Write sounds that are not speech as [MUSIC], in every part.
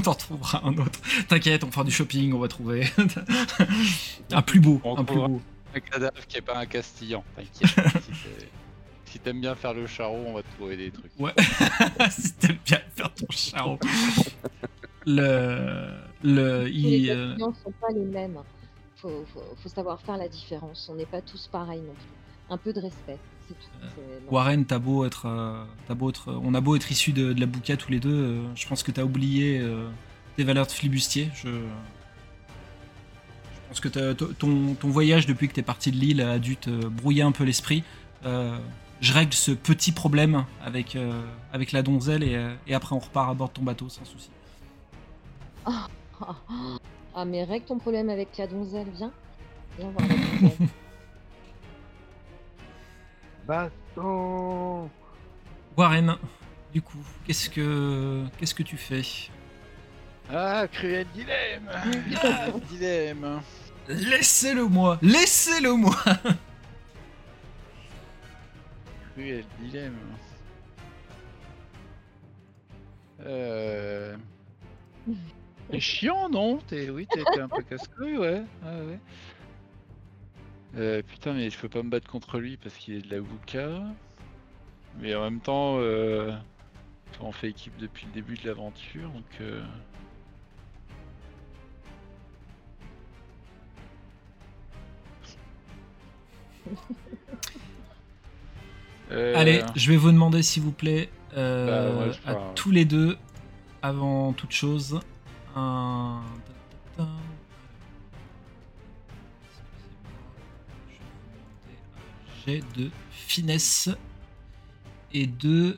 on [LAUGHS] t'en trouvera un autre. T'inquiète, on fera du shopping, on va trouver [LAUGHS] un plus beau, On un plus beau. Un cadavre qui est pas un castillan, t'inquiète. [LAUGHS] si t'aimes bien faire le charreau, on va te trouver des trucs. Ouais, si t'aimes bien faire ton charreau. Le, le, il, les euh, sont pas les mêmes. Faut, faut, faut savoir faire la différence. On n'est pas tous pareils non plus. Un peu de respect, Warren, t'as beau être, euh, t'as beau être, on a beau être issus de, de la bouca tous les deux, euh, je pense que t'as oublié euh, tes valeurs de flibustier. Je, je pense que ton, ton voyage depuis que t'es parti de l'île a dû te brouiller un peu l'esprit. Euh, je règle ce petit problème avec, euh, avec la donzelle et, et après on repart à bord de ton bateau sans souci. Ah, ah, mais règle ton problème avec la donzelle, viens. Viens voir la donzelle. [LAUGHS] Baston Warren, du coup, qu'est-ce que, qu'est-ce que tu fais? Ah, cruel dilemme Ah, dilemme Laissez-le moi, laissez-le moi. Cruel dilemme. Euh... [LAUGHS] C'est chiant, non? T'es, oui, t'es, un peu casse-couille, ouais. ouais, ouais. Euh, putain, mais je peux pas me battre contre lui parce qu'il est de la Wuka. Mais en même temps, euh... on fait équipe depuis le début de l'aventure, donc. Euh... [LAUGHS] Euh, Allez, je vais vous demander s'il vous plaît euh, Bah, ouais, à crois. tous les deux, avant toute chose, un. Jet de finesse et de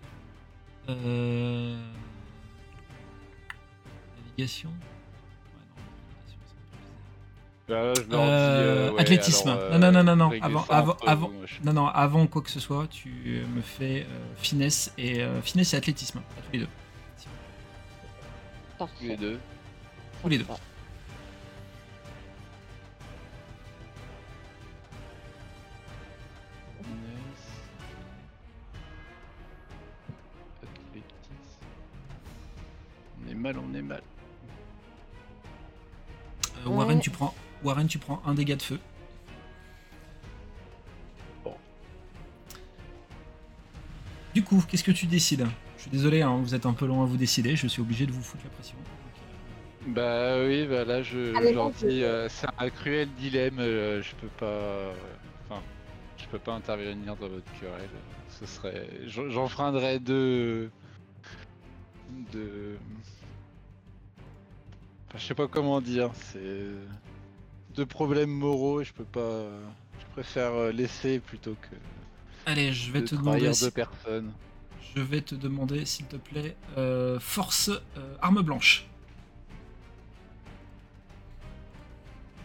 euh, navigation. Ouais, non, navigation, c'est un peu bizarre. Bah, je leur dis, Euh, ouais, athlétisme. alors, Non, non, non, non, non, réglez avant- avant- avant- vous, moi, je- Non, non, avant quoi que ce soit, tu me fais euh, finesse et euh, finesse et athlétisme, à tous les deux. Tous les deux. Tous les deux. Tu prends un dégât de feu. Bon. Du coup, qu'est-ce que tu décides? Je suis désolé, hein, vous êtes un peu long à vous décider, je suis obligé de vous foutre la pression. Bah oui, bah là je, Allez, je leur vas-y. dis, euh, c'est un cruel dilemme, euh, je peux pas, enfin, je peux pas intervenir dans votre querelle. Ce serait, j'en- j'enfreindrais deux, de, enfin, je sais pas comment dire, c'est deux problèmes moraux et je peux pas, je préfère euh, laisser plutôt que Allez, je vais de te demander, si- personnes. je vais te demander, s'il te plaît, euh, force euh, arme blanche.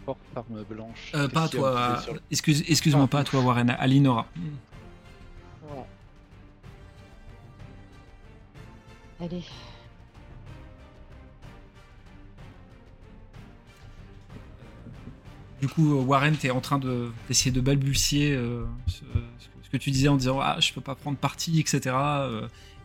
Force arme blanche. Euh, pas à toi, sur excuse, excuse-moi, Ah. pas à toi, Warren, à Linora. Allez. Du coup, euh, Warren, t'es en train de- d'essayer de balbutier euh, ce, que- tu disais en disant ah je peux pas prendre parti, etc.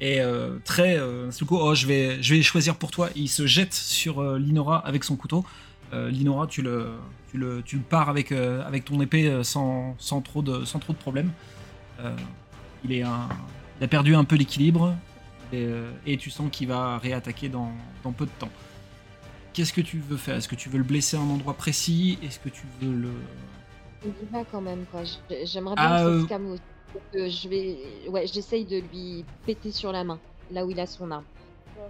et euh, très euh, du coup oh je vais je vais choisir pour toi. Il se jette sur Linora avec son couteau. Linora, tu le tu le tu le pars avec ton épée sans, trop de sans de. Euh, il a perdu un peu l'équilibre et, tu sens qu'il va réattaquer dans peu de temps. Qu'est-ce que tu veux faire? Est-ce que tu veux le blesser à un endroit précis? Est-ce que tu veux le... On y va quand même, quoi. J'ai- J'aimerais bien Ah, que ça euh, se calme aussi. Euh, je vais, ouais, j'essaye de lui péter sur la main, là où il a son arme.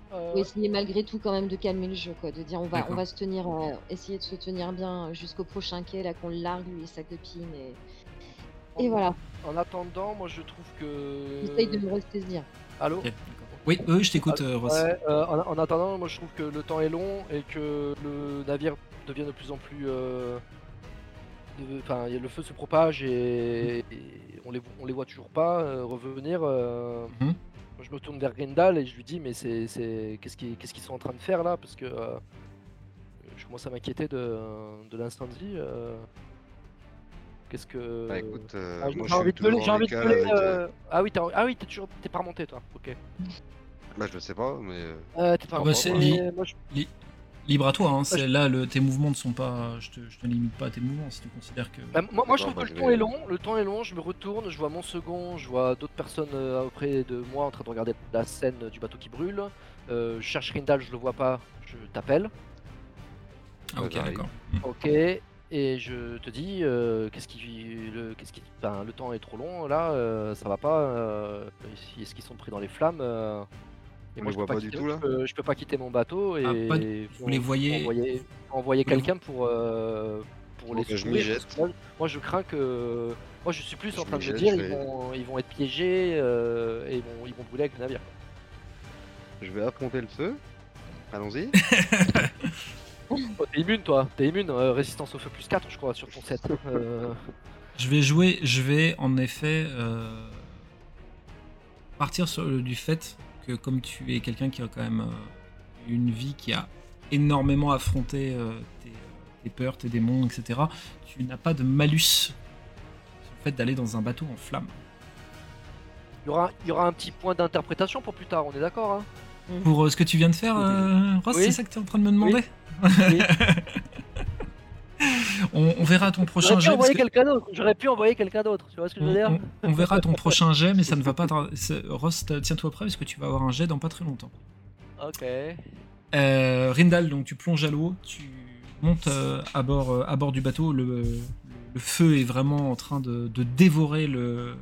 Pour essayer malgré tout quand même de calmer le jeu, quoi. De dire on va, on va se tenir, euh, essayer de se tenir bien jusqu'au prochain quai, là qu'on le largue lui et sa copine et, et voilà. En attendant, moi je trouve que. J'essaye de me ressaisir. Allô? Oui, oui, je t'écoute, euh, Ross. Ouais, euh, en, en attendant, moi je trouve que le temps est long et que le navire devient de plus en plus. euh, Enfin, le feu se propage et, et on, les, on les voit toujours pas euh, revenir. Mhm. Moi, je me tourne vers Grindal et je lui dis mais c'est qu'est-ce qu'ils qu'est-ce qu'ils sont en train de faire là? Parce que je commence à m'inquiéter de, de l'incendie. Qu'est-ce que Bah écoute, euh, Ah, j'ai moi j'ai je envie de j'ai envie avec, euh, euh, Ah oui, t'es ah oui, t'es toujours t'es pas remonté toi. Ok. Bah, je le sais pas, mais. euh, Euh, t'es pas Ah bah, li- moi, je- Libre à toi, hein, je- là le, tes mouvements ne sont pas. Je te, je te limite pas à tes mouvements si tu considères que. Bah, moi, moi, je trouve bah, que le temps vais- est long, le temps est long, je me retourne, je vois mon second, je vois d'autres personnes euh, auprès de moi en train de regarder la scène du bateau qui brûle. Euh, je cherche Rindal, je le vois pas, je t'appelle. Ah, ok, j'arrive. d'accord. Ok, et je te dis, euh, qu'est-ce qui, le, qu'est-ce qui, enfin, le temps est trop long là, euh, ça va pas. euh, Est-ce qu'ils sont pris dans les flammes euh, et On moi, les je peux voit pas du quitter- tout, là je peux, je peux pas quitter mon bateau et Ah, pas vous les voyez- envoyer, quelqu'un pour euh, pour les que je jette. moi, moi, je crains que, moi je suis plus Je en train de me dire ils vont, ils vont être piégés euh, et ils vont, ils vont brûler avec le navire. Je vais affronter le feu. Allons-y. [LAUGHS] Oh, t'es immune toi, t'es immune, euh, résistance au feu plus 4 je crois sur ton set. [LAUGHS] Euh, Je vais jouer, je vais en effet euh, partir sur le- du fait que comme tu es quelqu'un qui a quand même euh, une vie qui a énormément affronté euh, tes, tes peurs, tes démons, etc., tu n'as pas de malus sur le fait d'aller dans un bateau en flammes. Il y aura, il y aura un petit point d'interprétation pour plus tard, on est d'accord hein? Pour euh, ce que tu viens de faire, euh, Ross, Oui. c'est ça que tu es en train de me demander? Oui. On, on verra ton prochain J'aurais pu jet. que- j'aurais pu envoyer quelqu'un d'autre, tu vois ce que je veux dire on- on verra ton prochain jet, mais ça ne va pas. tar- [LAUGHS] c'est- Ross, t- tiens-toi prêt parce que tu vas avoir un jet dans pas très longtemps. Ok. Euh, Rindal, donc tu plonges à l'eau, tu montes euh, à, bord, euh, à bord du bateau. Le, le feu est vraiment en train de, de dévorer le,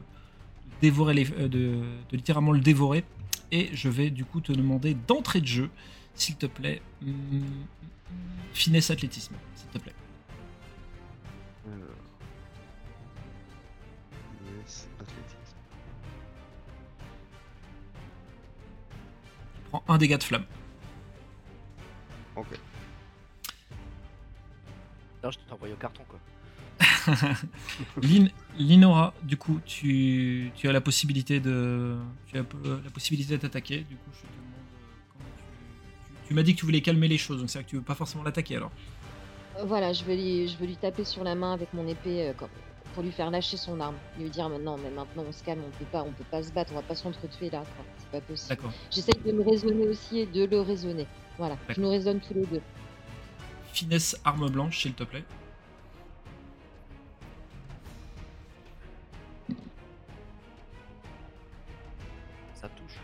dévorer les, de, de littéralement le dévorer. Et je vais du coup te demander d'entrée de jeu, s'il te plaît, hum, finesse athlétisme, s'il te plaît. Alors. Yes, athlétisme. Tu prends un dégât de flamme. Ok. Non, je t'ai envoyé au carton quoi. [LAUGHS] Lin- Linora, du coup, tu, tu as la possibilité de, tu as la possibilité d'attaquer. Du coup, je te tu, m'as dit que tu voulais calmer les choses, donc c'est vrai que tu veux pas forcément l'attaquer alors. Euh, Voilà, je veux, lui, je veux lui taper sur la main avec mon épée euh, comme- pour lui faire lâcher son arme. Lui dire non, mais maintenant on se calme, on peut pas, on peut pas se battre, on va pas s'entretuer là, quoi. c'est pas possible. D'accord. J'essaye de me raisonner aussi et de le raisonner. Voilà, je nous raisonne tous les deux. Finesse arme blanche, s'il te plaît. Ça touche.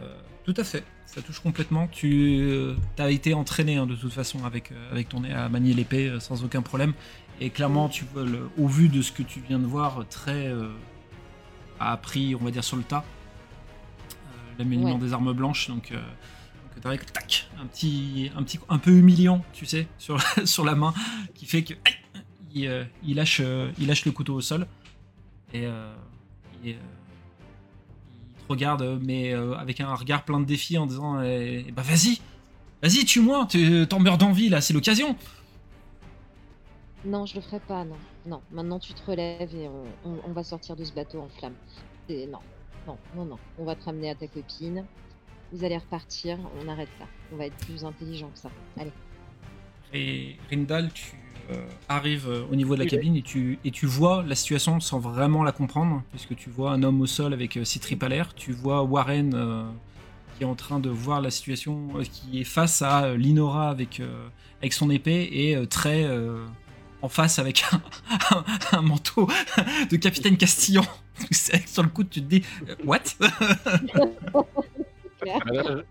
Euh, tout à fait, ça touche complètement. Tu as été entraîné hein, de toute façon avec, euh, avec ton nez à manier l'épée euh, sans aucun problème. Et clairement, tu vois, le- au vu de ce que tu viens de voir, très euh, a appris, on va dire, sur le tas, euh, l'amélioration Ouais. des armes blanches. Donc, euh, avec tac, un petit, un petit, un peu humiliant, tu sais, [LAUGHS] sur, sur la main, qui fait que aïe, il, euh, il lâche, euh, il lâche le couteau au sol et euh, il, euh, regarde, euh, mais euh, avec un regard plein de défis en disant eh, bah vas-y, vas-y, tue-moi, tu- t'en meurs d'envie là, c'est l'occasion. Non, je le ferai pas, non. Non, maintenant tu te relèves et on, on- on va sortir de ce bateau en flammes. Et non, non, non, non. On va te ramener à ta copine. Vous allez repartir, on arrête là. On va être plus intelligent que ça. Allez. Et Rindal, tu euh, arrives euh, au niveau de la Oui, cabine et tu, et tu vois la situation sans vraiment la comprendre, puisque tu vois un homme au sol avec euh, six tripes à l'air, tu vois Warren euh, qui est en train de voir la situation, euh, qui est face à euh, Linora avec, euh, avec son épée et euh, très euh, en face avec un, [LAUGHS] un- un manteau de capitaine Castillon. C'est vrai que sur le coup, tu te dis What? [LAUGHS] Ah,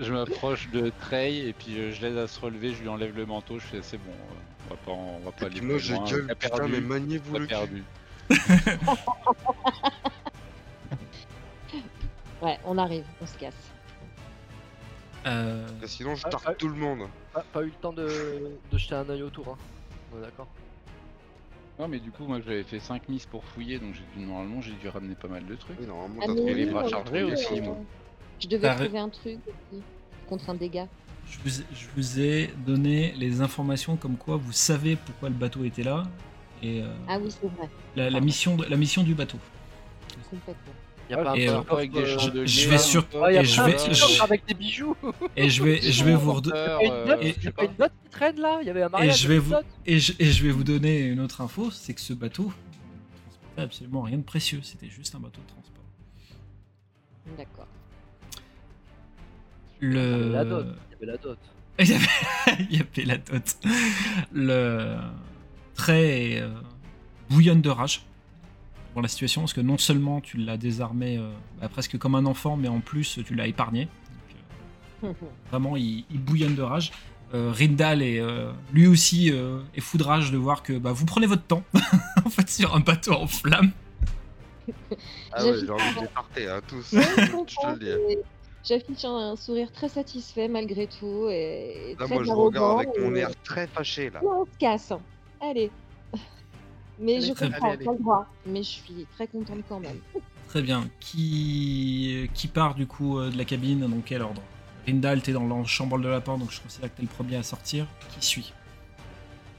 je, m'approche de Trey et puis je l'aide à se relever, je lui enlève le manteau, je fais c'est bon, on va pas, on va pas Et aller puis moi, plus je loin, gueule, t'as putain, perdu, mais maniez-vous t'as le cul. perdu. [LAUGHS] Ouais, on arrive, on se casse. Euh, Sinon, je Ah, tarte ah. tout le monde. Pas, pas eu le temps de, de jeter un œil autour, hein. Est d'accord. Non mais du coup moi j'avais fait 5 miss pour fouiller donc j'ai dû, normalement j'ai dû ramener pas mal de trucs. Oui, normalement, Ah, t'as mais trouvé les oui, bras chargés aussi, moi. Je devais trouver un truc aussi, contre un dégât. Je vous, ai, je vous ai donné les informations comme quoi vous savez pourquoi le bateau était là et euh, Ah oui, c'est vrai, la, la pardon. mission de, la mission du bateau. complètement. Y a pas Et, un euh, avec des euh, chandeliers, je vais sur- Ah, a et je pas un vais- je- avec des bijoux Et je vais, je vais vous bons redo- porteurs, Y'a une euh, note, je et- sais y'a pas. pas une note qui traîne là Il y avait un et mariage je vais vous et je, et je vais vous donner une autre info, c'est que ce bateau transportait absolument rien de précieux, c'était juste un bateau de transport. D'accord. Le... La dot. [LAUGHS] Il y avait la dot. Il y avait, il y avait la dot. Le trait euh, bouillonne de rage pour la situation, parce que non seulement tu l'as désarmé euh, bah, presque comme un enfant, mais en plus tu l'as épargné. Donc, euh, [LAUGHS] vraiment, il, il bouillonne de rage. Euh, Rindal est euh, lui aussi euh, est fou de rage de voir que bah, vous prenez votre temps [LAUGHS] en fait sur un bateau en flammes. Ah ouais, j'ai envie de les parter, hein, tous. Je te le dis. J'affiche un sourire très satisfait malgré tout et Là, très moi, je regarde avec arrogant, mon et- air très fâché, là. Là, on se casse. Allez. [LAUGHS] Mais Allez, je comprends, pas le droit. Mais je suis très contente quand même. [LAUGHS] Très bien. Qui, qui part du coup euh, de la cabine Dans quel ordre? Rindal, t'es dans le chambranle de la porte, donc je considère que t'es le premier à sortir. Qui suit?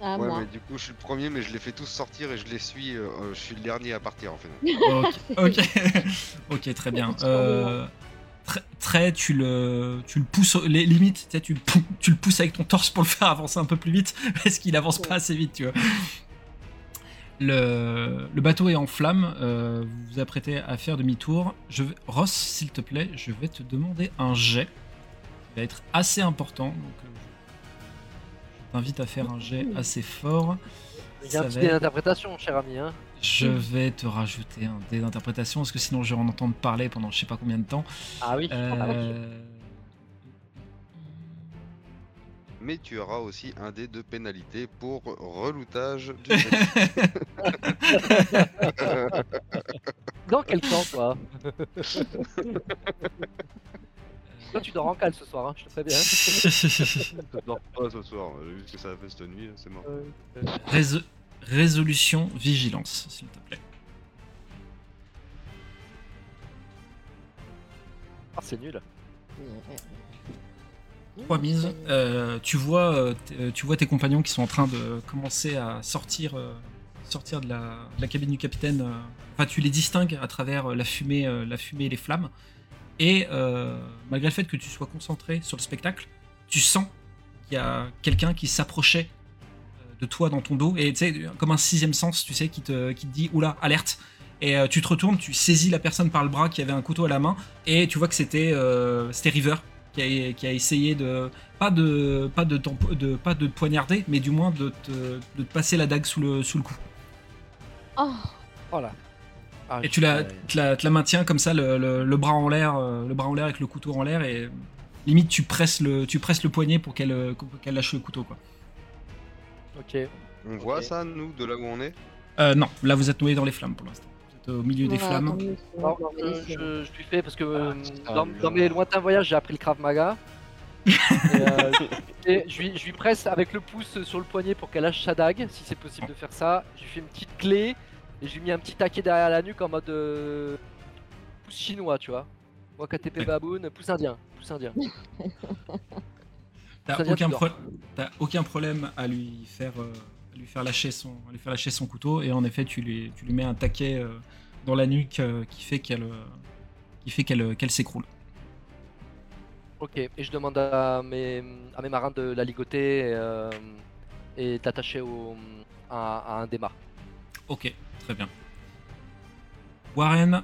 À ouais, moi. mais du coup, je suis le premier, mais je les fais tous sortir et je les suis. euh, je suis le dernier à partir, en fait. Ok, [LAUGHS] ok, ok, très bien. Euh, très, très, tu le, tu le pousses, les limites, tu, sais, tu, le pou- tu le pousses avec ton torse pour le faire avancer un peu plus vite, [LAUGHS] parce qu'il avance pas assez vite, tu vois. Le, le bateau est en flammes, euh, vous vous apprêtez à faire demi-tour. Je vais- Ross, s'il te plaît, je vais te demander un jet. qui va être assez important, donc euh, je t'invite à faire un jet assez fort. Il y a un petit être- d'interprétation, cher ami. Hein. Je vais te rajouter un dé d'interprétation parce que sinon je vais en entendre parler pendant je sais pas combien de temps. Ah oui. Euh, Mais tu auras aussi un dé de pénalité pour reloutage du. [LAUGHS] [LAUGHS] Dans quel temps, toi? [LAUGHS] Toi, tu dors en cale ce soir, hein, je te préviens. Je dors pas ce soir, j'ai vu ce que ça a fait cette nuit, c'est mort. Rés- résolution vigilance, s'il te plaît. Ah, c'est nul. Trois mises. Euh, tu vois, euh, euh, tu vois tes compagnons qui sont en train de commencer à sortir, euh, sortir de la, de la cabine du capitaine. Enfin, tu les distingues à travers la fumée, la fumée et les flammes. Et malgré le fait que tu sois concentré sur le spectacle, tu sens qu'il y a quelqu'un qui s'approchait de toi dans ton dos et tu sais comme un sixième sens, tu sais, qui te, qui te dit oula alerte. Et euh, tu te retournes, tu saisis la personne par le bras qui avait un couteau à la main et tu vois que c'était euh, c'était River qui a, qui a essayé de pas de pas de, pas de poignarder, mais du moins de te, de te passer la dague sous le sous le cou. Oh, Oh là. Ah, Et tu la, te la, te la maintiens comme ça, le, le- le bras en l'air, euh, le bras en l'air avec le couteau en l'air et limite tu presses le tu presses le poignet pour qu'elle pour qu'elle lâche le couteau quoi. Ok. On voit ça, nous, de là où on est Euh, non, là vous êtes noyé dans les flammes pour l'instant. Vous êtes au milieu des flammes. attendre une seconde, Alors, on va euh, je, je lui fais parce que euh, Ah, dans, putain, dans mes lointains voyages, j'ai appris le Krav Maga. [LAUGHS] et, euh, et je, lui, je lui presse avec le pouce sur le poignet pour qu'elle lâche sa dague, si c'est possible de faire ça. Je lui fais une petite clé et je lui mets un petit taquet derrière la nuque en mode euh, pouce chinois, tu vois. Moi, KTP baboon, pouce indien. Pouce indien. [LAUGHS] T'as aucun, pro- problème à lui faire euh, à lui faire lâcher son à lui faire lâcher son couteau et en effet tu lui tu lui mets un taquet euh, dans la nuque euh, qui fait qu'elle qui fait qu'elle qu'elle s'écroule. Ok, et je demande à mes, à mes marins de la ligoter et d'attacher au, à, à un mâts. Ok, très bien. Warren,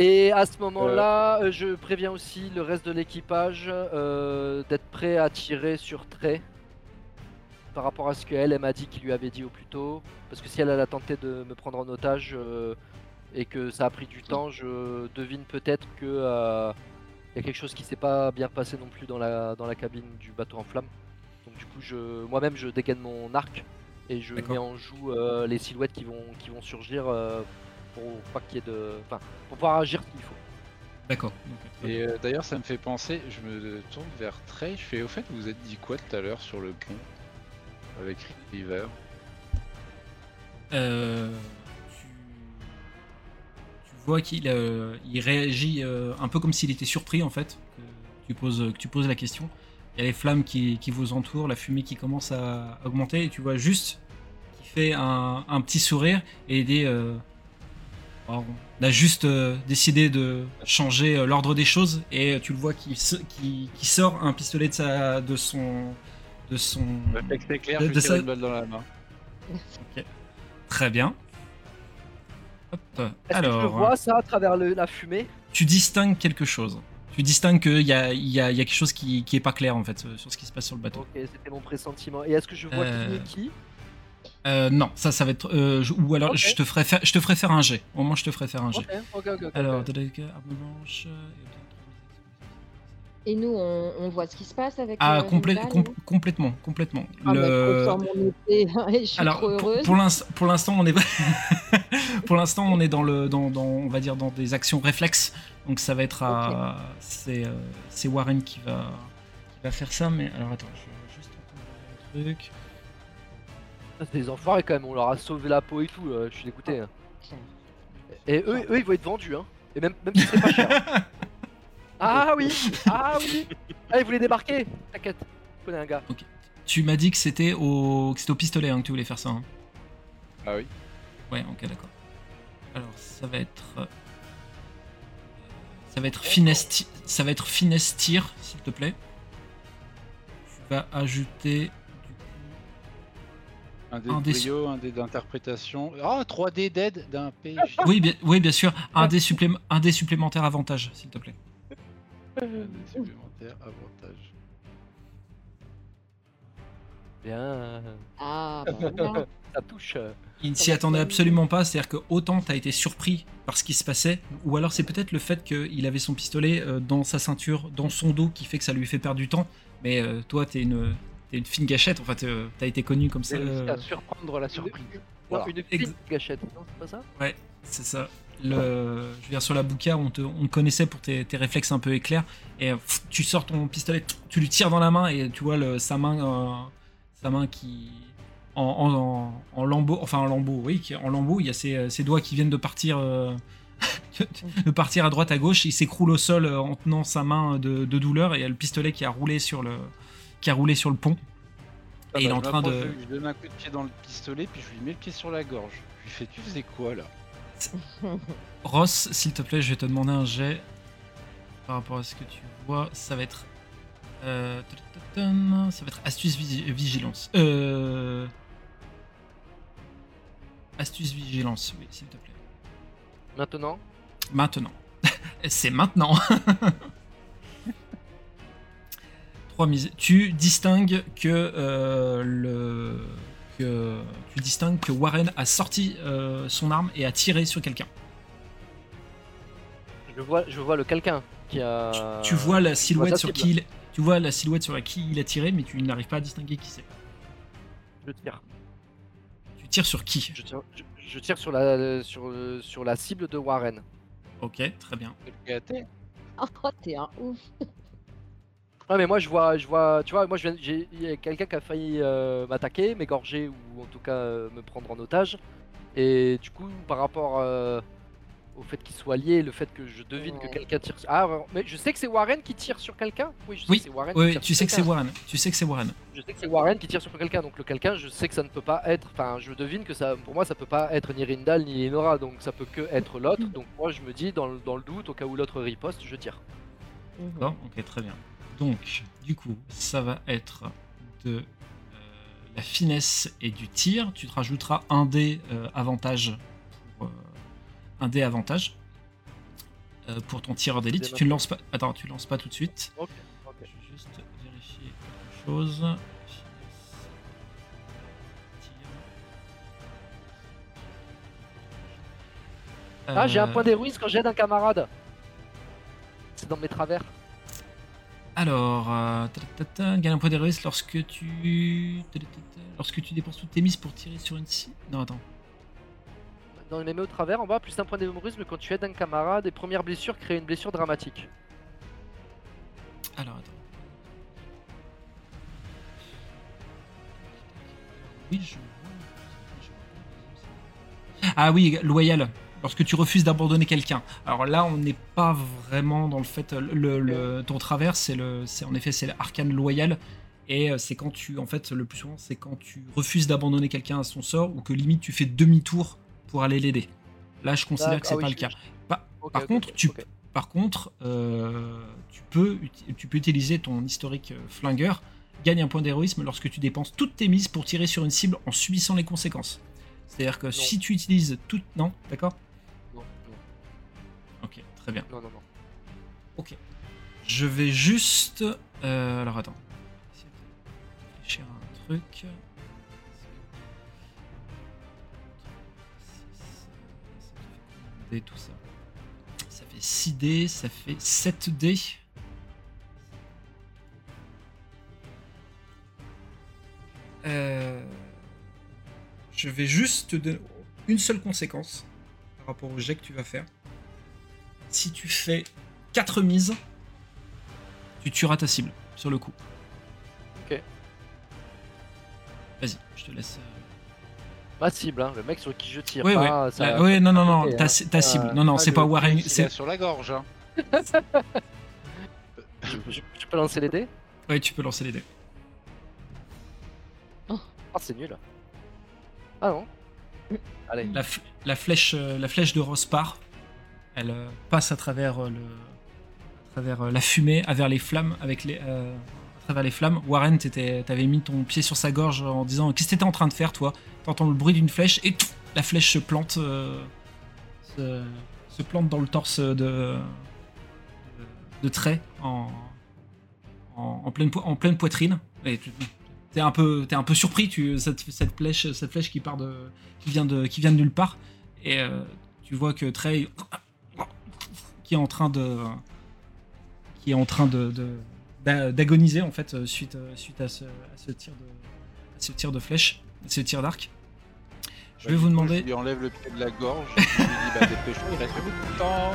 Et à ce moment-là, euh, je préviens aussi le reste de l'équipage euh, d'être prêt à tirer sur trait par rapport à ce qu'elle elle, m'a dit qu'il lui avait dit au plus tôt. Parce que si elle, elle a tenté de me prendre en otage euh, et que ça a pris du temps, je devine peut-être que euh, il y a quelque chose qui s'est pas bien passé non plus dans la, dans la cabine du bateau en flammes. Donc du coup, je, moi-même, je dégaine mon arc et je mets en joue euh, les silhouettes qui vont, qui vont surgir euh, pour pas qu'il y ait de, enfin, pour pouvoir agir s'il faut. d'accord. Et euh, d'ailleurs, ça me fait penser, je me tourne vers Trey, je fais au fait, vous êtes dit quoi tout à l'heure sur le pont avec River? Euh, tu, tu vois qu'il euh, il réagit euh, un peu comme s'il était surpris en fait que tu poses, que tu poses la question. Il y a les flammes qui, qui vous entourent, la fumée qui commence à augmenter et tu vois juste qu'il fait un, un petit sourire et euh, Alors, on a juste euh, décidé de changer euh, l'ordre des choses et tu le vois qui, qui, qui sort un pistolet de, sa, de son de son C'est clair, De- je une balle dans la main. très bien. Hop. Est-ce que je Alors, vois ça à travers le- la fumée? tu distingues quelque chose. Tu distingues qu'il y a, il y, a, il y a quelque chose qui, qui est pas clair en fait euh, sur ce qui se passe sur le bateau. Ok, c'était mon pressentiment. Et est-ce que je vois qui Euh, est qui? Euh, non, ça, ça va être. euh, je- ou alors je te ferai faire, je te ferai faire un jet. Au moins, je te ferai faire un jet. Ok, ok, ok. ok. Alors, blanche. euh, Et nous, on, on voit ce qui se passe avec. Ah, euh, complè- Rinda, com- nous complètement, complètement. Ah, bah, Le- [LAUGHS] je suis Alors, trop pour, heureuse. pour l'instant, pour l'instant, on est, [LAUGHS] pour l'instant, on est dans le, dans, dans- on va dire dans des actions réflexes. Donc ça va être à, c'est, euh, c'est Warren qui va, qui va faire ça. Mais alors attends, je vais juste entendre un truc. C'est des enfoirés quand même, on leur a sauvé la peau et tout, euh, je suis dégoûté. hein. Claire. Et eux, eux, ils vont être vendus, hein. Et même, même si c'est pas cher. [LAUGHS] ah oui Ah oui Ah, ils voulaient débarquer T'inquiète, je connais un gars. Tu m'as dit que c'était au, que c'était au pistolet hein, que tu voulais faire ça. hein. Ah oui. Ouais, ok, d'accord. Alors, ça va être. euh, Ça va être finesse, ça va être finesse tir, s'il te plaît. Tu vas ajouter. Un dé Un de brio, un dé d'interprétation. Ah, 3D d'aide d'un PJ. Oui, bien, oui, bien sûr. Un dé, supplém- un dé supplémentaire avantage, s'il te plaît. Un dé supplémentaire, avantage. Bien. Ah, bah. [LAUGHS] Ça touche. euh. Il ne s'y attendait absolument pas, c'est-à-dire que autant t'as été surpris par ce qui se passait, ou alors c'est peut-être le fait qu'il avait son pistolet euh, dans sa ceinture, dans son dos, qui fait que ça lui fait perdre du temps. Mais euh, toi, t'es une, t'es une fine gâchette, enfin euh, t'as été connu comme ça. C'est réussi euh, à surprendre la surprise. Voilà. une Ex- fine gâchette, non, c'est pas ça? C'est ça. Le, je veux dire, sur la bouca, on te, on te connaissait pour tes, tes réflexes un peu éclairs. Et euh, pff, tu sors ton pistolet, tu lui tires dans la main et tu vois le, sa main, euh, sa main qui en, en, en, en lambeau, enfin en lambeau, oui, qui- en lambeau. Il y a ses, ses doigts qui viennent de partir, euh, [LAUGHS] de partir à droite à gauche. Il s'écroule au sol en tenant sa main de, de douleur et il y a le pistolet qui a roulé sur le, qui a roulé sur le pont. Ah Et il est bah, en je train de- lui, Je donne un coup de pied dans le pistolet, puis je lui mets le pied sur la gorge. Je lui fais Tu faisais quoi là? [LAUGHS] Ross, s'il te plaît, je vais te demander un jet par rapport à ce que tu vois. Ça va être. euh, ça va être astuce vigi- vigilance. Euh, astuce vigilance, oui, s'il te plaît. Maintenant? Maintenant. [LAUGHS] C'est maintenant. [LAUGHS] Trois mises. Tu distingues que euh, le que tu distingues que Warren a sorti euh, son arme et a tiré sur quelqu'un. je vois, je vois le quelqu'un qui a. tu vois la silhouette sur qui il, tu vois la silhouette sur qui il a tiré, mais tu n'arrives pas à distinguer qui c'est. Je tire. Tu tires sur qui? Je tire, je, je tire sur, la, sur, sur la cible de Warren. Ok, très bien. Oh, t'es un ouf. Ouais, mais moi je vois, je vois, tu vois, moi je viens, j'ai, il y a quelqu'un qui a failli euh, m'attaquer, m'égorger ou en tout cas euh, me prendre en otage. Et du coup, par rapport euh, au fait qu'il soit lié, le fait que je devine que quelqu'un tire. Ah, ouais, mais je sais que c'est Warren qui tire sur quelqu'un? Oui, je sais Oui, que c'est Warren. Oui, qui tire tu sur sais que c'est. Warren. Tu sais que c'est Warren. Je sais que c'est Warren qui tire sur quelqu'un, donc le quelqu'un, je sais que ça ne peut pas être. Enfin, je devine que ça, pour moi, ça peut pas être ni Rindal ni Enora, donc ça peut que être l'autre. Donc moi, je me dis, dans le, dans le doute, au cas où l'autre riposte, je tire. Mhm. D'accord Ok, très bien. Donc, du coup, ça va être de euh, la finesse et du tir. Tu te rajouteras un dé euh, avantage pour euh, un dé avantage pour ton tireur d'élite. Tu ne lances pas. Attends, tu lances pas tout de suite. Je vais juste vérifier quelque chose. Finesse, tir. Ah, j'ai un point d'héroïsme quand j'aide un camarade. C'est dans mes travers. Alors, gagne un point d'héroïsme lorsque tu. Lorsque tu dépenses toutes tes mises pour tirer sur une cible. Non, attends. Dans les mémos au travers, en bas, plus un point d'héroïsme quand tu aides un camarade et première blessure crée une blessure dramatique. Alors, attends. Oui, je. Ah oui, loyal. Lorsque tu refuses d'abandonner quelqu'un. Alors là, on n'est pas vraiment dans le fait. Le, le- ton travers, c'est le, c'est en effet, c'est l'arcane loyal. Et euh, c'est quand tu, en fait, le plus souvent, c'est quand tu refuses d'abandonner quelqu'un à son sort ou que limite tu fais demi-tour pour aller l'aider. Là, je considère que c'est D'accord, pas ah le cas. Par, contre, tu, par contre, euh, tu, peux, tu peux utiliser ton historique euh, flingueur, gagne un point d'héroïsme lorsque tu dépenses toutes tes mises pour tirer sur une cible en subissant les conséquences. C'est-à-dire que si tu utilises toutes... Non, d'accord? Très bien. non, non, non. Ok. Je vais juste. euh, alors attends. Réfléchir à un truc. D, tout ça. Ça fait 6 dés, ça fait 7 dés. Euh, je vais juste te donner une seule conséquence par rapport au jet que tu vas faire. Si tu fais 4 mises, tu tueras ta cible sur le coup. Ok. Vas-y, je te laisse. euh, Ma cible, hein, le mec sur qui je tire. Ouais, pas, ouais. ça- La- ouais, non, non, non, ta, hein. ta cible. Euh, Non, non, Ah, c'est pas Warren. c'est- sur la gorge. Hein. je, [LAUGHS] je- je peux lancer les dés? Ouais, tu peux lancer les dés. Ah, c'est nul. Ah non. [LAUGHS] Allez. La flèche, euh, la flèche de Rose part. Elle euh, passe à travers euh, le, à travers euh, la fumée, à vers les flammes, avec les, à travers les flammes. Warren, t'avais mis ton pied sur sa gorge en disant qu'est-ce que t'étais en train de faire, toi? T'entends le bruit d'une flèche et la flèche se plante, se, plante dans le torse de, de, Trey en, en, pleine, en pleine poitrine. Tu- T'es un peu, t'es un peu surpris, tu, cette, cette flèche, cette flèche qui part de, qui vient de, qui vient de nulle part, et tu vois que Trey, qui est en train de, qui est en train de, de- d'a- d'agoniser en fait euh, suite, euh, suite à ce, à ce tir de, à ce tir de flèche, à ce tir d'arc. Je vais Bah, vous du coup, demander. Je lui enlève le pied de la gorge. je lui dis bah dépêche-toi, il reste beaucoup de temps.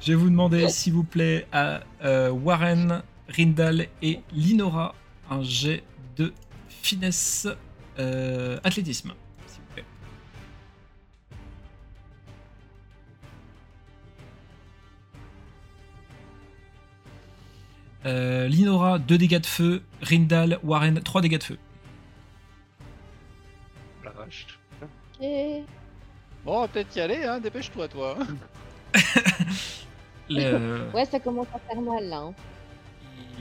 Je vais vous demander, s'il vous plaît, à euh, Warren, Rindal et Linora un jet de finesse euh, athlétisme, Euh, Linora, 2 dégâts de feu. Rindal, Warren, 3 dégâts de feu. La vache. Bon, on va peut-être y aller, hein. Dépêche-toi, toi. [LAUGHS] Le- [LAUGHS] Ouais, ça commence à faire mal là. hein.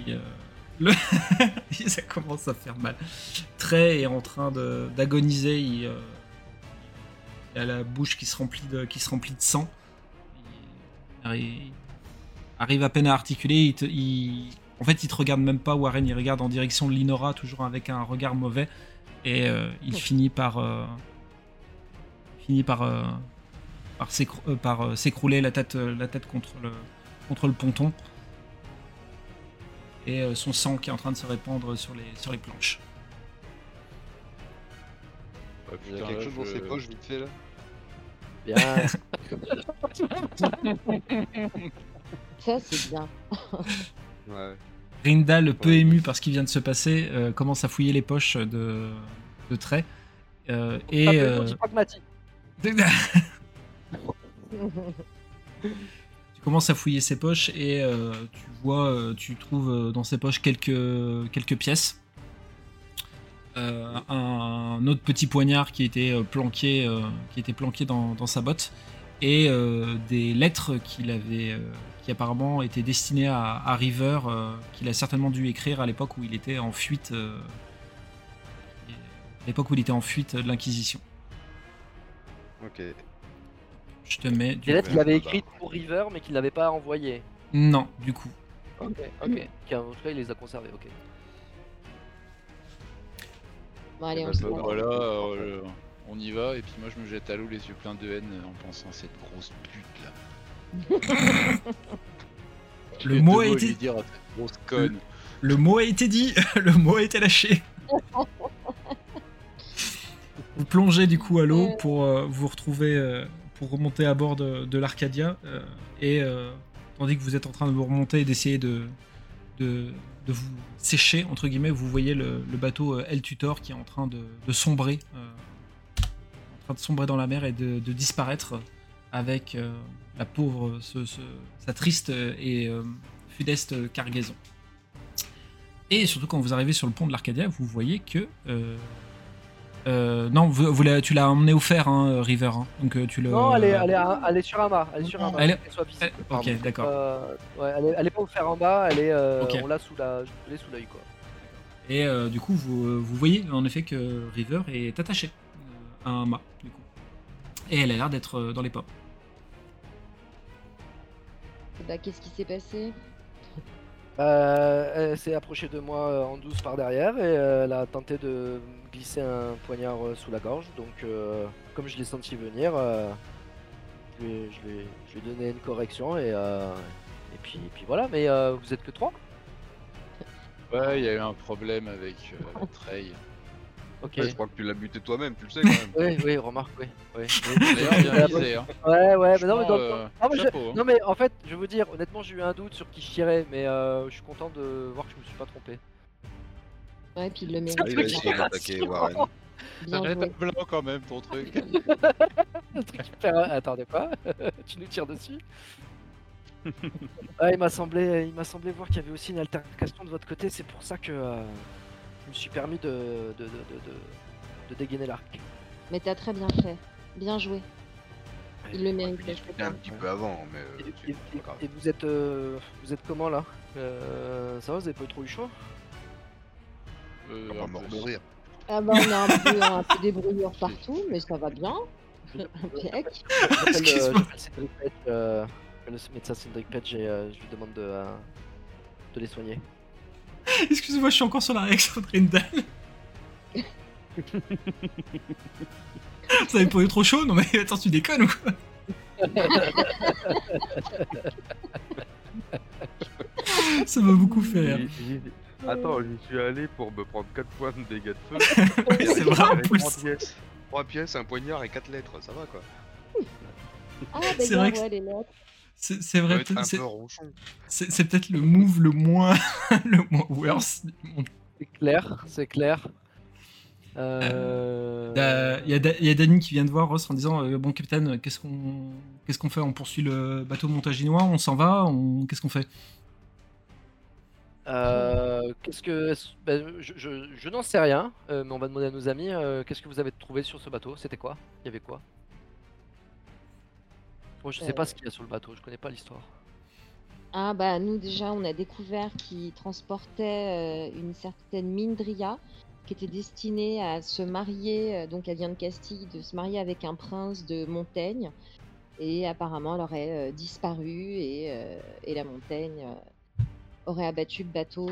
il, euh, le- [LAUGHS] ça commence à faire mal. Trey est en train de- d'agoniser. Il, euh, il a la bouche qui se remplit de, qui se remplit de sang. Il arrive à peine à articuler. Il te- il- en fait, il te regarde même pas, Warren. Il regarde en direction de Linora, toujours avec un regard mauvais. Et euh, il finit par, euh, finit par, euh, par s'écrou- par, s'écrouler la tête, la tête contre le, contre le ponton et euh, son sang qui est en train de se répandre sur les, sur les planches. Il y a quelque là, chose dans je- ses poches vite fait là? Bien. [LAUGHS] [LAUGHS] Ça, c'est bien. [LAUGHS] Ouais. Rindal, peu Ouais. ému par ce qui vient de se passer, euh, commence à fouiller les poches de, de Trey. Euh, et euh, petit pragmatique. [LAUGHS] tu commences à fouiller ses poches et euh, tu vois, euh, tu trouves dans ses poches quelques, quelques pièces. Euh, un autre petit poignard qui était planqué, euh, qui était planqué dans, dans sa botte et euh, des lettres qu'il avait, euh, qui apparemment étaient destinées à, à River, euh, qu'il a certainement dû écrire à l'époque où il était en fuite, euh, à l'époque où il était en fuite de l'Inquisition. Ok. Je te mets du Des lettres qu'il Ouais, avait bah. écrites pour River mais qu'il n'avait pas envoyées. non du coup. Ok, ok. Qui, En tout cas, il les a conservées, ok. Bon, allez, Eh on ben, se bah. Voilà, euh, on y va, et puis moi je me jette à l'eau les yeux pleins de haine en pensant à cette grosse pute là. Le mot a été- lui dire à cette grosse conne. Le mot a été dit, [LAUGHS] le mot a été lâché. vous plongez du coup à l'eau pour euh, vous retrouver, euh, pour remonter à bord de, de l'Arcadia. euh, et euh, tandis que vous êtes en train de vous remonter et d'essayer de, de, de vous sécher, entre guillemets, vous voyez le, le bateau euh, El Tutor qui est en train de, de sombrer, euh, en train de sombrer dans la mer et de, de disparaître avec euh, la pauvre, ce- ce- sa triste et euh, fudeste cargaison. Et surtout quand vous arrivez sur le pont de l'Arcadia, vous voyez que euh, euh, non, vous, vous l'avez- tu l'as emmené au fer, hein, River. hein. donc tu le. Non, elle est, elle, est, à- elle est sur un mât. Elle est sur un mât. Elle est- soit visible. Ok, d'accord. Euh, ouais, elle, est, pas au fer en bas, elle est, euh, on l'a sous la, je sous l'œil quoi. Et du coup, vous, vous voyez en effet que River est attachée à un mât, du coup. Et elle a l'air d'être dans les pommes. Bah, qu'est-ce qui s'est passé? Euh, elle s'est approchée de moi euh, en douce par derrière et euh, elle a tenté de glisser un poignard euh, sous la gorge. Donc, euh, comme je l'ai senti venir, euh, je, lui ai, je lui ai- je lui ai donné une correction et, euh, et, puis, et puis voilà. Mais euh, vous êtes que trois? Ouais, il y a eu un problème avec euh, Trey. [LAUGHS] Ok. Ouais, je crois que tu l'as buté toi-même, tu le sais quand même. [LAUGHS] Oui, oui, remarque, oui. oui, oui. [LAUGHS] D'ailleurs, bien visé. Hein. Ouais, ouais, mais non, mais, dans- euh, Ah, mais je- chapeau, hein. non, mais en fait, je vais vous dire, honnêtement, j'ai eu un doute sur qui je tirais, mais euh, je suis content de voir que je me suis pas trompé. Ouais, puis il le Ah, mérite. il d'attaquer Warren. Arrête joué. à blanc quand même ton truc. [LAUGHS] Hyper- Attendez pas, tu nous tires dessus. Ah, il m'a semblé, il m'a semblé voir qu'il y avait aussi une altercation de votre côté, c'est pour ça que euh, je me suis permis de, de, de, de, de- de dégainer l'arc. Mais t'as très bien fait. Bien joué. Il le mérite. Je un petit peu avant, mais euh, Et, c'est et- pas grave. et vous êtes, euh, vous êtes comment là? Euh, Ça va, vous avez pas trop eu chaud? Euh, On va un mort rire. Ah bah on a un peu, un peu des brûlures [LAUGHS] partout, mais ça va bien. Impec. J'appelle, [LAUGHS] euh, Excuse-moi. j'appelle Cédric Page, euh, j'appelle le médecin Cédric Page et euh, je lui demande de, euh, de les soigner. [LAUGHS] Excuse-moi, je suis encore sur la réaction de Rindal. Vous avez pas eu trop chaud Non mais [LAUGHS] attends, tu déconnes ou quoi? [LAUGHS] Ça m'a beaucoup fait rire. Attends, j'y suis allé pour me prendre 4 points de dégâts de feu. Oui, c'est vrai en plus. trois pièces. 3 pièces, un poignard et 4 lettres, ça va quoi. Ah C'est d'accord, vrai que- ouais, les lettres. C'est vrai, c'est peut-être le move le moins, [LAUGHS] le moins worse du monde. C'est clair, c'est clair. Euh... Euh, Il y, a Da- il y a Danny qui vient de voir Ross en disant euh, Bon, capitaine, qu'est-ce qu'on qu'est-ce qu'on fait? On poursuit le bateau montaginois On s'en va on... Qu'est-ce qu'on fait? Euh, qu'est-ce que. ben, je je, je n'en sais rien, euh, mais on va demander à nos amis. euh, qu'est-ce que vous avez trouvé sur ce bateau? C'était quoi? Il y avait quoi? Moi, je sais Euh. pas ce qu'il y a sur le bateau, je connais pas l'histoire. Ah bah nous déjà on a découvert qu'il transportait euh, une certaine Mindria qui était destinée à se marier, euh, donc elle vient de Castille, de se marier avec un prince de Montaigne. Et apparemment elle aurait euh, disparu et, et la Montaigne aurait abattu le bateau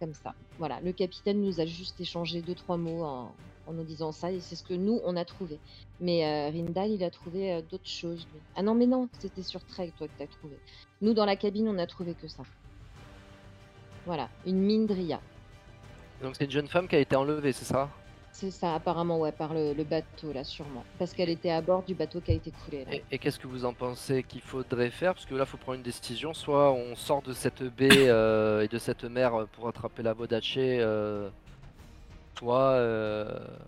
comme ça. Voilà, le capitaine nous a juste échangé deux trois mots en, en nous disant ça et c'est ce que nous on a trouvé. Mais euh, Rindal il a trouvé euh, d'autres choses. lui. Ah non mais non, c'était sur Trek toi que t'as trouvé. Nous, dans la cabine, on a trouvé que ça. Voilà, une Mindria. Donc, c'est une jeune femme qui a été enlevée, c'est ça? C'est ça, apparemment, ouais, par le, le bateau, là, sûrement. Parce qu'elle était à bord du bateau qui a été coulé, là. Et, et qu'est-ce que vous en pensez qu'il faudrait faire? Parce que là, il faut prendre une décision. Soit on sort de cette baie euh, et de cette mer pour attraper la Vodache, euh, soit euh,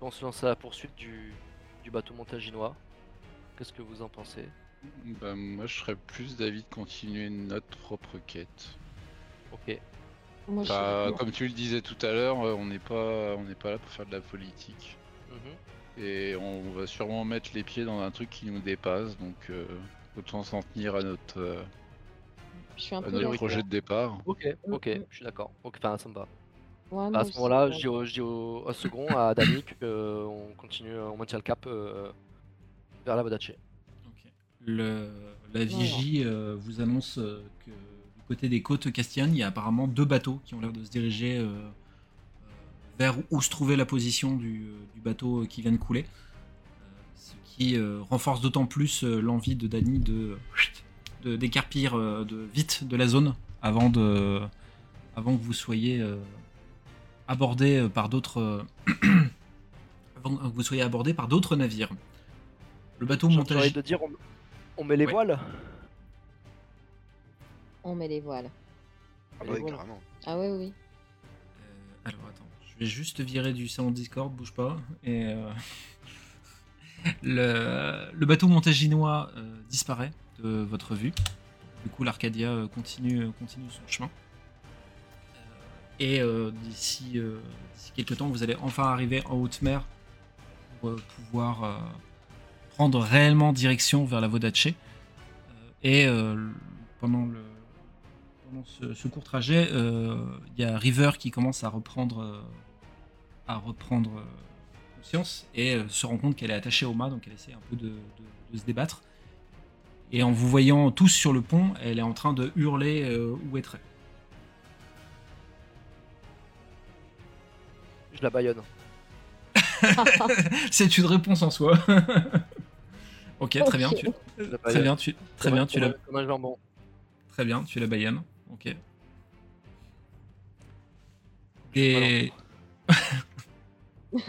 on se lance à la poursuite du, du bateau montaginois. Qu'est-ce que vous en pensez? Bah, moi, je serais plus d'avis de continuer notre propre quête. Ok. Moi, Bah, comme tu le disais tout à l'heure, euh, on n'est pas, on n'est pas là pour faire de la politique. Mhm. Et on va sûrement mettre les pieds dans un truc qui nous dépasse, donc euh, autant s'en tenir à notre, euh, je suis un à peu notre d'accord. projet de départ. Ok, ok, je suis d'accord. Ok, Enfin, ça me va. Ouais, à ce moment-là, je dis au, je dis au- au second, à [LAUGHS] Dani, qu'on continue, on maintient le cap euh, vers la Vodache. Ok. Le, la vigie euh, vous annonce euh, que du côté des côtes castillanes, il y a apparemment deux bateaux qui ont l'air de se diriger euh, euh, vers où se trouvait la position du, euh, du bateau qui vient de couler. Euh, ce qui euh, renforce d'autant plus euh, l'envie de Dany de de- d'écarpir euh, de, vite de la zone avant, de, avant que vous soyez euh, abordé euh, par d'autres euh, [CLEARS THROAT] avant que vous soyez abordé par d'autres navires. Le bateau J'ai montage de dire, on, on met les Ouais. voiles On met les voiles. Ah ouais, carrément. Ah ouais, oui. Euh, alors attends, je vais juste virer du salon Discord, bouge pas. Et euh, [LAUGHS] le, le bateau montaginois euh, disparaît de votre vue. Du coup, l'Arcadia euh, continue, euh, continue son chemin. Et euh, d'ici euh, d'ici quelques temps, vous allez enfin arriver en haute mer pour euh, pouvoir prendre réellement direction vers la Vodache. Euh, et pendant ce, court trajet, il y a River qui commence à reprendre, à reprendre conscience et se rend compte qu'elle est attachée au mât, donc elle essaie un peu de, se débattre. Et en vous voyant tous sur le pont, elle est en train de hurler où est Je la baïonne. [LAUGHS] C'est une réponse en soi. [LAUGHS] ok, très bien. Tu... Très bien, tu, très bien, tu la, Comme un jambon. très bien, tu la baïonnes. Ok. Et [LAUGHS]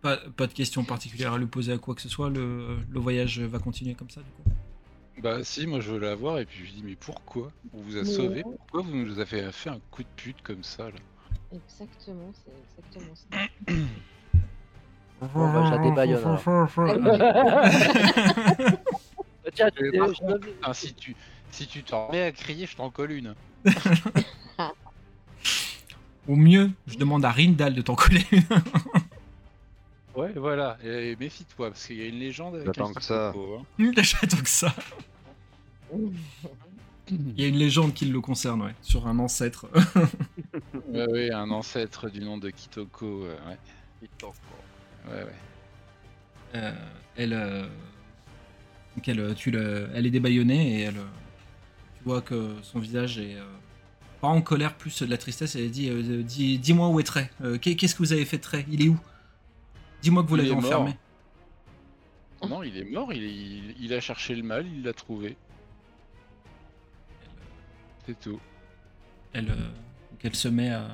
pas, pas de question particulière à lui poser à quoi que ce soit. Le, le voyage va continuer comme ça, du coup. Bah si, moi je veux la voir et puis je lui dis mais pourquoi On vous a Mais sauvé non. Pourquoi vous nous avez fait un coup de pute comme ça là? Exactement, c'est exactement ça. Bon, bah, je la débaillonne alors. Tiens, tu sais, je contre, si tu si tu t'en remets à crier, je t'en colle une. [LAUGHS] Au mieux, je demande à Rindal de t'en coller une. [LAUGHS] Ouais, voilà. Et méfie-toi parce qu'il y a une légende avec J'attends un que ça. hein. [LAUGHS] Que ça. Il y a une légende qui le concerne, ouais, sur un ancêtre. [LAUGHS] Ouais, ouais, un ancêtre du nom de Kitoko. euh, ouais, quoi. ouais, ouais. Euh, elle, euh, donc elle, tu le, elle est débaillonnée et elle, tu vois que son visage est euh, pas en colère, plus de la tristesse. Elle dit, euh, dis, dis-moi où est Trey. Euh, qu'est- Qu'est-ce que vous avez fait de Trey? Il est où? Dis-moi que vous l'avez mort. enfermé. Non, il est mort. Il, est- il, il a cherché le mal, il l'a trouvé. C'est tout. Elle, euh, elle se met à,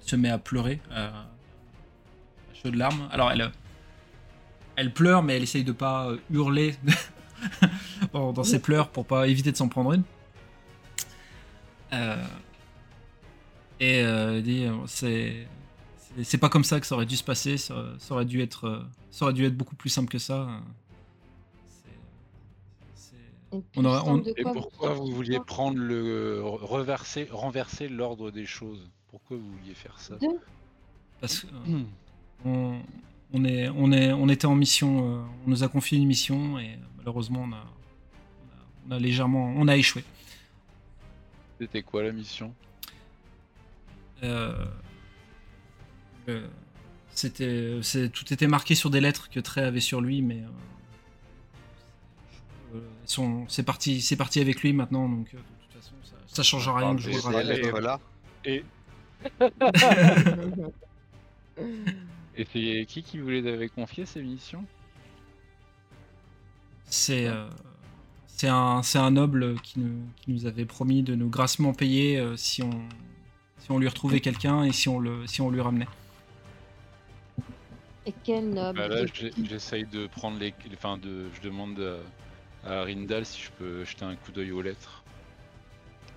elle se met à pleurer à, à chaudes larmes. Alors elle, euh, elle pleure, mais elle essaye de pas euh, hurler [LAUGHS] dans, ses pleurs pour pas éviter de s'en prendre une. Euh, et euh, dit, euh, c'est c'est- pas comme ça que ça aurait dû se passer. Ça, ça aurait dû être, euh, ça aurait dû être beaucoup plus simple que ça. On aurait- on- Et quoi pourquoi vous vouliez prendre le reverser, renverser l'ordre des choses? Pourquoi vous vouliez faire ça? Parce que, euh, on, on est, on, est, on était en mission, euh, on nous a confié une mission et malheureusement on a, on a, on a légèrement, on a échoué. C'était quoi la mission? Euh, euh, c'était, c'est- tout était marqué sur des lettres que Trey avait sur lui, mais euh, c'est parti, c'est parti avec lui maintenant, donc euh, de toute façon ça, ça change rien de jouer. Et le ces rappel. lettres-là, Et, et c'est qui qui vous les avait confiées ces missions? C'est euh, c'est un, c'est un noble qui nous, qui nous avait promis de nous grassement payer euh, si, on, si on lui retrouvait quelqu'un et si on, le, si on lui ramenait. Et quel noble Bah là, j'essaye de prendre les, enfin de, je demande à, à Rindal si je peux jeter un coup d'œil aux lettres.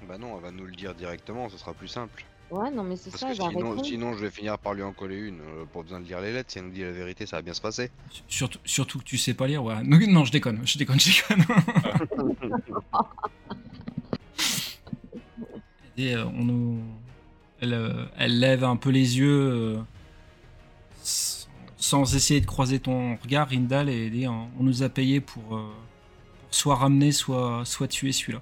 bah non, elle va nous le dire directement, ce sera plus simple. Ouais, non, mais c'est ça, que elle va sinon, répondre. sinon, je vais finir par lui en coller une. euh, pas besoin de lire les lettres, si elle nous dit la vérité, ça va bien se passer. Surtout, surtout que tu sais pas lire, ouais. Non, non, je déconne, je déconne, je déconne. [LAUGHS] Et euh, on nous... elle, euh, elle lève un peu les yeux euh, sans essayer de croiser ton regard, Rindal, et dit on on nous a payé pour, euh, pour soit ramener, soit, soit tuer celui-là.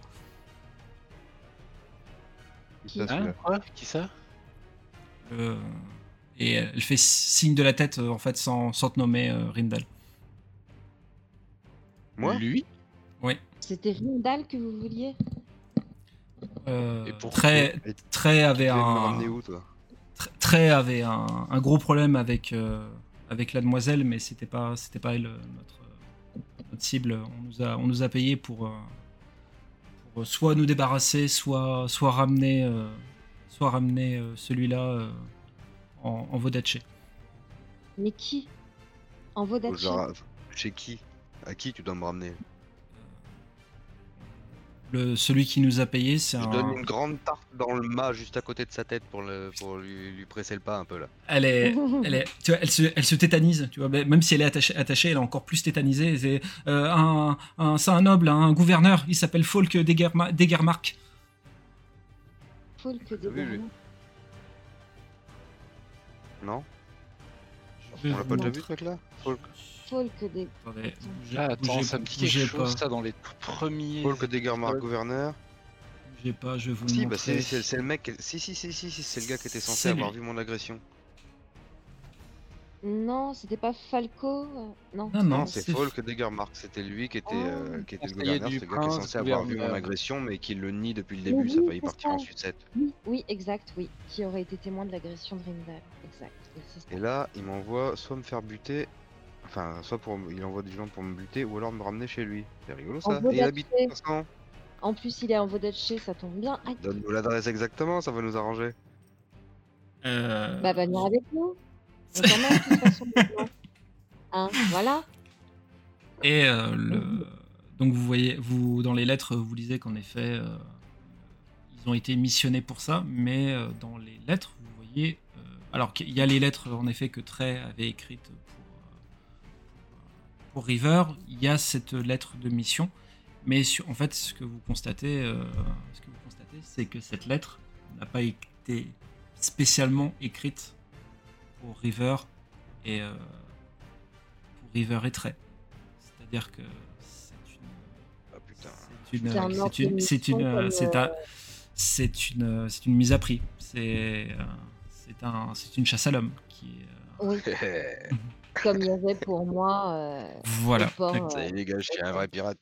Qui ça, Hein Qui ça? Euh, et elle fait signe de la tête, euh, en fait, sans, sans te nommer euh, Rindal. Moi? Lui? C'était Rindal que vous vouliez? Euh, Et pourquoi très, Et très avait un, où, toi? Trey avait un, un gros problème avec, euh, avec la demoiselle, mais c'était pas, c'était pas elle euh, notre, euh, notre cible. On nous a, on nous a payé pour, euh, pour soit nous débarrasser, soit, soit ramener, euh, soit ramener celui-là euh, en, en Vodaché. Mais qui? En genre, Chez qui? À qui tu dois me ramener? Le, celui qui nous a payé, c'est Je un. donne une grande tarte dans le mât juste à côté de sa tête pour, le, pour lui, lui presser le pas un peu là. Elle est, elle est, tu vois, elle se, elle se tétanise, tu vois, même si elle est attachée, attachée elle est encore plus tétanisée. C'est euh, un, un, c'est un noble, un gouverneur, il s'appelle Falk Degerma- Degermark. Folk Oui, oui. Berlins. Non On l'a pas déjà vu ce mec là Folk Folk des. Attendez, bougez- Ah, attends, bougez- ça me dit quelque chose pas, ça dans les tout premiers. Folk Degermark, Ouais. gouverneur. bougez pas, je vous le Si, bah c'est le mec. Si, si, si, si, si, c'est le gars qui était censé avoir lui. vu mon agression. Non, c'était pas Falco euh, Non. Non, non, c'est Falk Degermark, c'était lui qui était, euh, qui était le gouverneur, c'est le gars qui est censé avoir vu mon gouverneur. agression, mais qui le nie depuis le début, ça oui, va y c'est partir en ça. sucette. Oui, oui, exact, oui. Qui aurait été témoin de l'agression de Rindal. Exact. ça. Et là, il m'envoie soit me faire buter, enfin, soit pour, il envoie des gens pour me buter, ou alors me ramener chez lui. C'est rigolo En ça. Et il habite Vodacé. 500. En plus, il est en Vodaché, ça tombe bien. Aïe, Donne-nous l'adresse exactement, ça va nous arranger. Euh, bah, va venir avec nous. On t'emmène de toute façon. Hein, voilà. Et euh, le... donc vous voyez, vous dans les lettres, vous lisez qu'en effet, euh, ils ont été missionnés pour ça, mais euh, dans les lettres, vous voyez, euh, alors qu'il y a les lettres en effet que Trey avait écrites pour, pour River, il y a cette lettre de mission, mais sur- en fait, ce que vous constatez, euh, ce que vous constatez, c'est que cette lettre n'a pas été spécialement écrite pour River et euh, pour River et Trey. C'est-à-dire que c'est une, Ah putain. c'est une, C'est un c'est ordre une, c'est c'est euh, un- c'est une, c'est une mise à prix. C'est, euh, c'est un, c'est une chasse à l'homme qui. est, euh, Oui, [LAUGHS] [LAUGHS] comme il y avait pour moi. euh, voilà. port, exact. Ça y est les gars, je suis un vrai pirate.